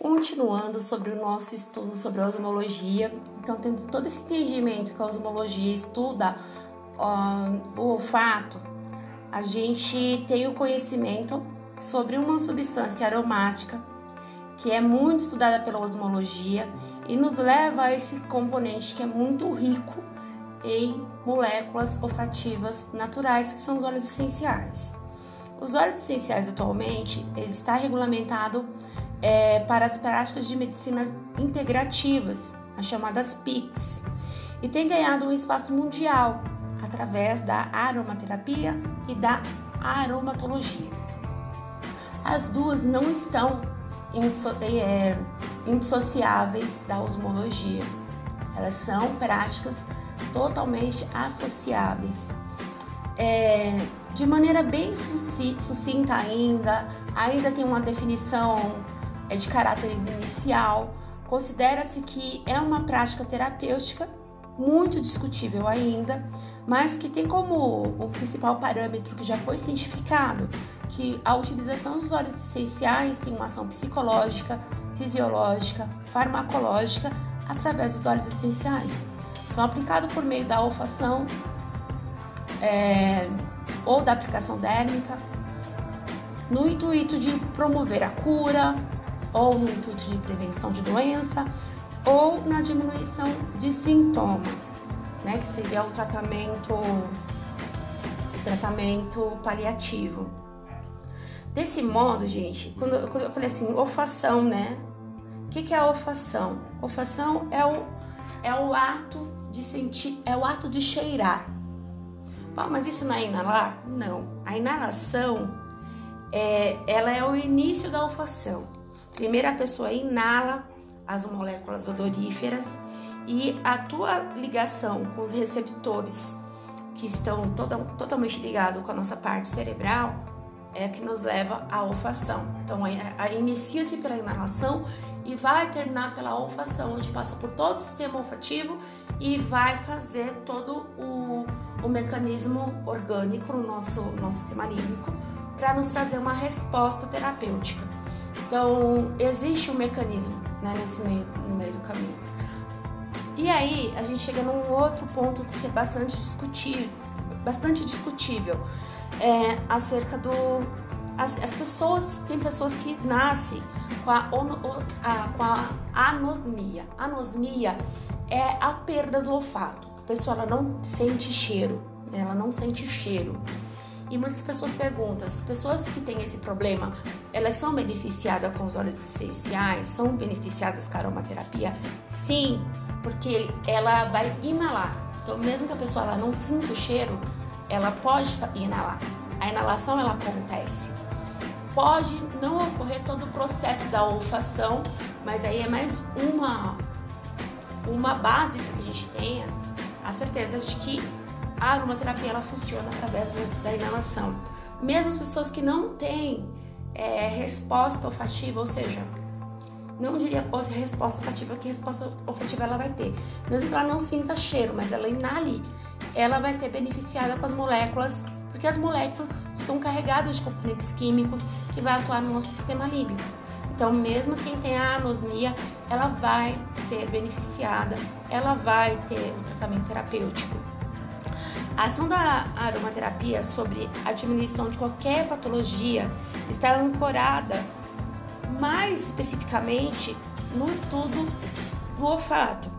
continuando sobre o nosso estudo sobre osmologia. Então, tendo todo esse entendimento que a osmologia estuda o olfato, a gente tem o conhecimento sobre uma substância aromática que é muito estudada pela osmologia e nos leva a esse componente que é muito rico em moléculas olfativas naturais, que são os óleos essenciais. Os óleos essenciais atualmente ele está regulamentado é, para as práticas de medicina integrativas, as chamadas PICs, e tem ganhado um espaço mundial através da aromaterapia e da aromatologia. As duas não estão é, indissociáveis da osmologia. Elas são práticas totalmente associáveis. É, de maneira bem sucinta ainda, ainda tem uma definição é de caráter inicial. Considera-se que é uma prática terapêutica muito discutível ainda, mas que tem como o principal parâmetro que já foi cientificado que a utilização dos óleos essenciais tem uma ação psicológica, fisiológica, farmacológica através dos óleos essenciais. Então, aplicado por meio da olfação é, ou da aplicação dérmica, no intuito de promover a cura, ou no intuito de prevenção de doença, ou na diminuição de sintomas, né, que seria o tratamento, o tratamento paliativo. Desse modo, gente, quando, quando eu falei assim, olfação, né? O que, que é a olfação? Olfação é o, é o ato de sentir, é o ato de cheirar. Mas isso não é inalar? Não. A inalação, é, ela é o início da olfação. Primeiro a pessoa inala as moléculas odoríferas e a tua ligação com os receptores que estão toda, totalmente ligados com a nossa parte cerebral é que nos leva à olfação. Então, inicia-se pela inalação e vai terminar pela olfação, onde passa por todo o sistema olfativo e vai fazer todo o, o mecanismo orgânico no nosso, nosso sistema límbico para nos trazer uma resposta terapêutica. Então, existe um mecanismo né, nesse meio, no meio do caminho. E aí, a gente chega num outro ponto que é bastante discutível, bastante discutível é, acerca do... As, as, pessoas, tem pessoas que nascem com a, a, com a anosmia. Anosmia é a perda do olfato. A pessoa ela não sente cheiro, ela não sente cheiro. E muitas pessoas perguntam, as pessoas que têm esse problema, elas são beneficiadas com os óleos essenciais? São beneficiadas com a aromaterapia? Sim, porque ela vai inalar. Então, mesmo que a pessoa ela não sinta o cheiro, ela pode inalar. A inalação ela acontece. Pode não ocorrer todo o processo da olfação, mas aí é mais uma uma base para que a gente tenha a certeza de que a aromaterapia ela funciona através da inalação. Mesmo as pessoas que não têm é, resposta olfativa, ou seja, não diria resposta olfativa, que resposta olfativa ela vai ter. Mesmo que ela não sinta cheiro, mas ela inale, ela vai ser beneficiada com as moléculas, porque as moléculas são carregadas de componentes químicos que vai atuar no nosso sistema límbico. Então, mesmo quem tem a anosmia, ela vai ser beneficiada, ela vai ter um tratamento terapêutico. A ação da aromaterapia sobre a diminuição de qualquer patologia está ancorada mais especificamente no estudo do olfato,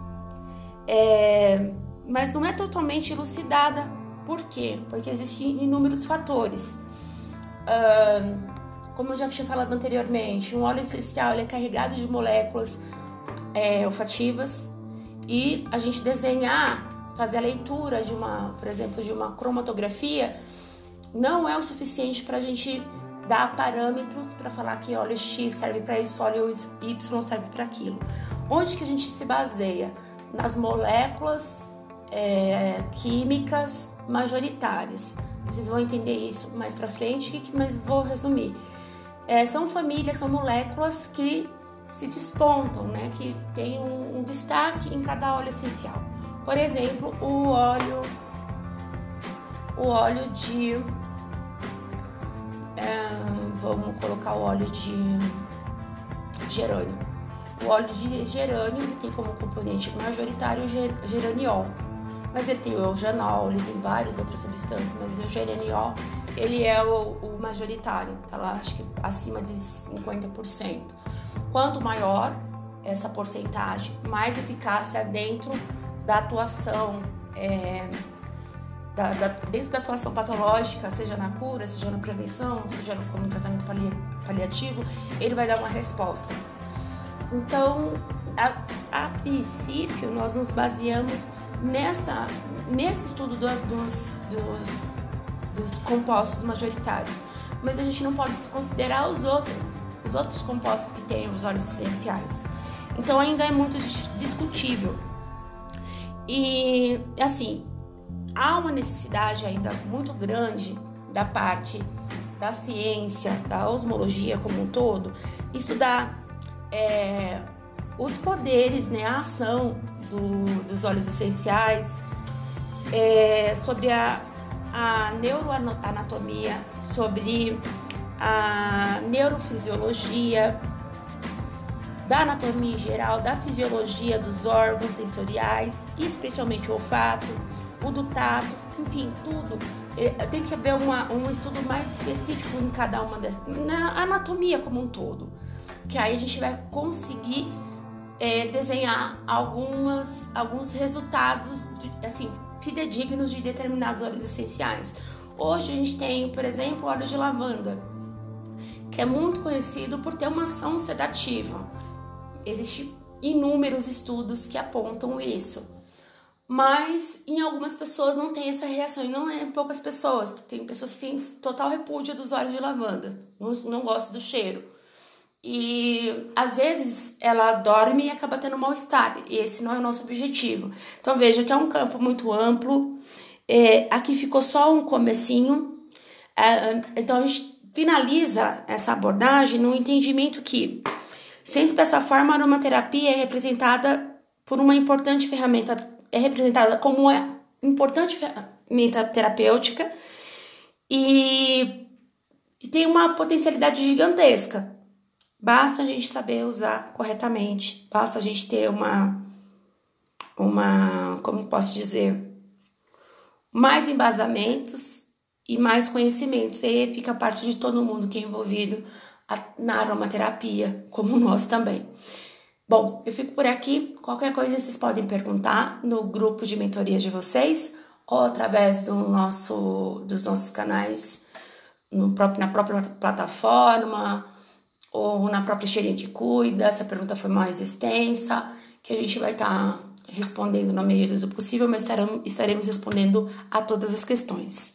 é, mas não é totalmente elucidada. Por quê? Porque existem inúmeros fatores. Uh, como eu já tinha falado anteriormente, um óleo essencial é carregado de moléculas é, olfativas e a gente desenhar fazer a leitura de uma, por exemplo, de uma cromatografia, não é o suficiente para a gente dar parâmetros para falar que óleo X serve para isso, óleo Y serve para aquilo. Onde que a gente se baseia? Nas moléculas é, químicas majoritárias. Vocês vão entender isso mais para frente, mas vou resumir. É, são famílias, são moléculas que se despontam, né? que tem um, um destaque em cada óleo essencial. Por exemplo, o óleo, o óleo de, é, vamos colocar o óleo de gerânio. O óleo de gerânio ele tem como componente majoritário o geraniol. Mas ele tem o eugenol, ele tem várias outras substâncias, mas o geraniol ele é o, o majoritário, tá lá acho que acima de 50%. Quanto maior essa porcentagem, mais eficácia dentro da atuação, é, da, da, dentro da atuação patológica, seja na cura, seja na prevenção, seja no, como tratamento pali, paliativo, ele vai dar uma resposta. Então, a, a princípio, nós nos baseamos nessa, nesse estudo do, dos, dos, dos compostos majoritários, mas a gente não pode desconsiderar os outros, os outros compostos que têm os óleos essenciais. Então ainda é muito discutível. E assim, há uma necessidade ainda muito grande da parte da ciência, da osmologia como um todo, estudar é, os poderes, né, a ação do, dos óleos essenciais, é, sobre a, a neuroanatomia, sobre a neurofisiologia, da anatomia em geral, da fisiologia dos órgãos sensoriais, especialmente o olfato, o do tato, enfim, tudo. É, tem que haver uma, um estudo mais específico em cada uma dessas, na anatomia como um todo, que aí a gente vai conseguir é, desenhar algumas, alguns resultados assim fidedignos de determinados óleos essenciais. Hoje a gente tem, por exemplo, óleo de lavanda, que é muito conhecido por ter uma ação sedativa. Existem inúmeros estudos que apontam isso. Mas em algumas pessoas não tem essa reação, e não é em poucas pessoas, porque tem pessoas que têm total repúdio dos óleos de lavanda, não, não gostam do cheiro. E às vezes ela dorme e acaba tendo mal-estar, e esse não é o nosso objetivo. Então veja que é um campo muito amplo, é, aqui ficou só um comecinho, é, então a gente finaliza essa abordagem no entendimento que Sendo dessa forma, a aromaterapia é representada por uma importante ferramenta, é representada como uma importante ferramenta terapêutica e, e tem uma potencialidade gigantesca. Basta a gente saber usar corretamente, basta a gente ter uma, uma, como posso dizer, mais embasamentos e mais conhecimentos. E aí fica parte de todo mundo que é envolvido na aromaterapia, como nós também. Bom, eu fico por aqui. Qualquer coisa vocês podem perguntar no grupo de mentoria de vocês ou através do nosso, dos nossos canais no próprio, na própria plataforma ou na própria cheirinha que cuida. Essa pergunta foi mais extensa, que a gente vai estar tá respondendo na medida do possível, mas estaremos respondendo a todas as questões.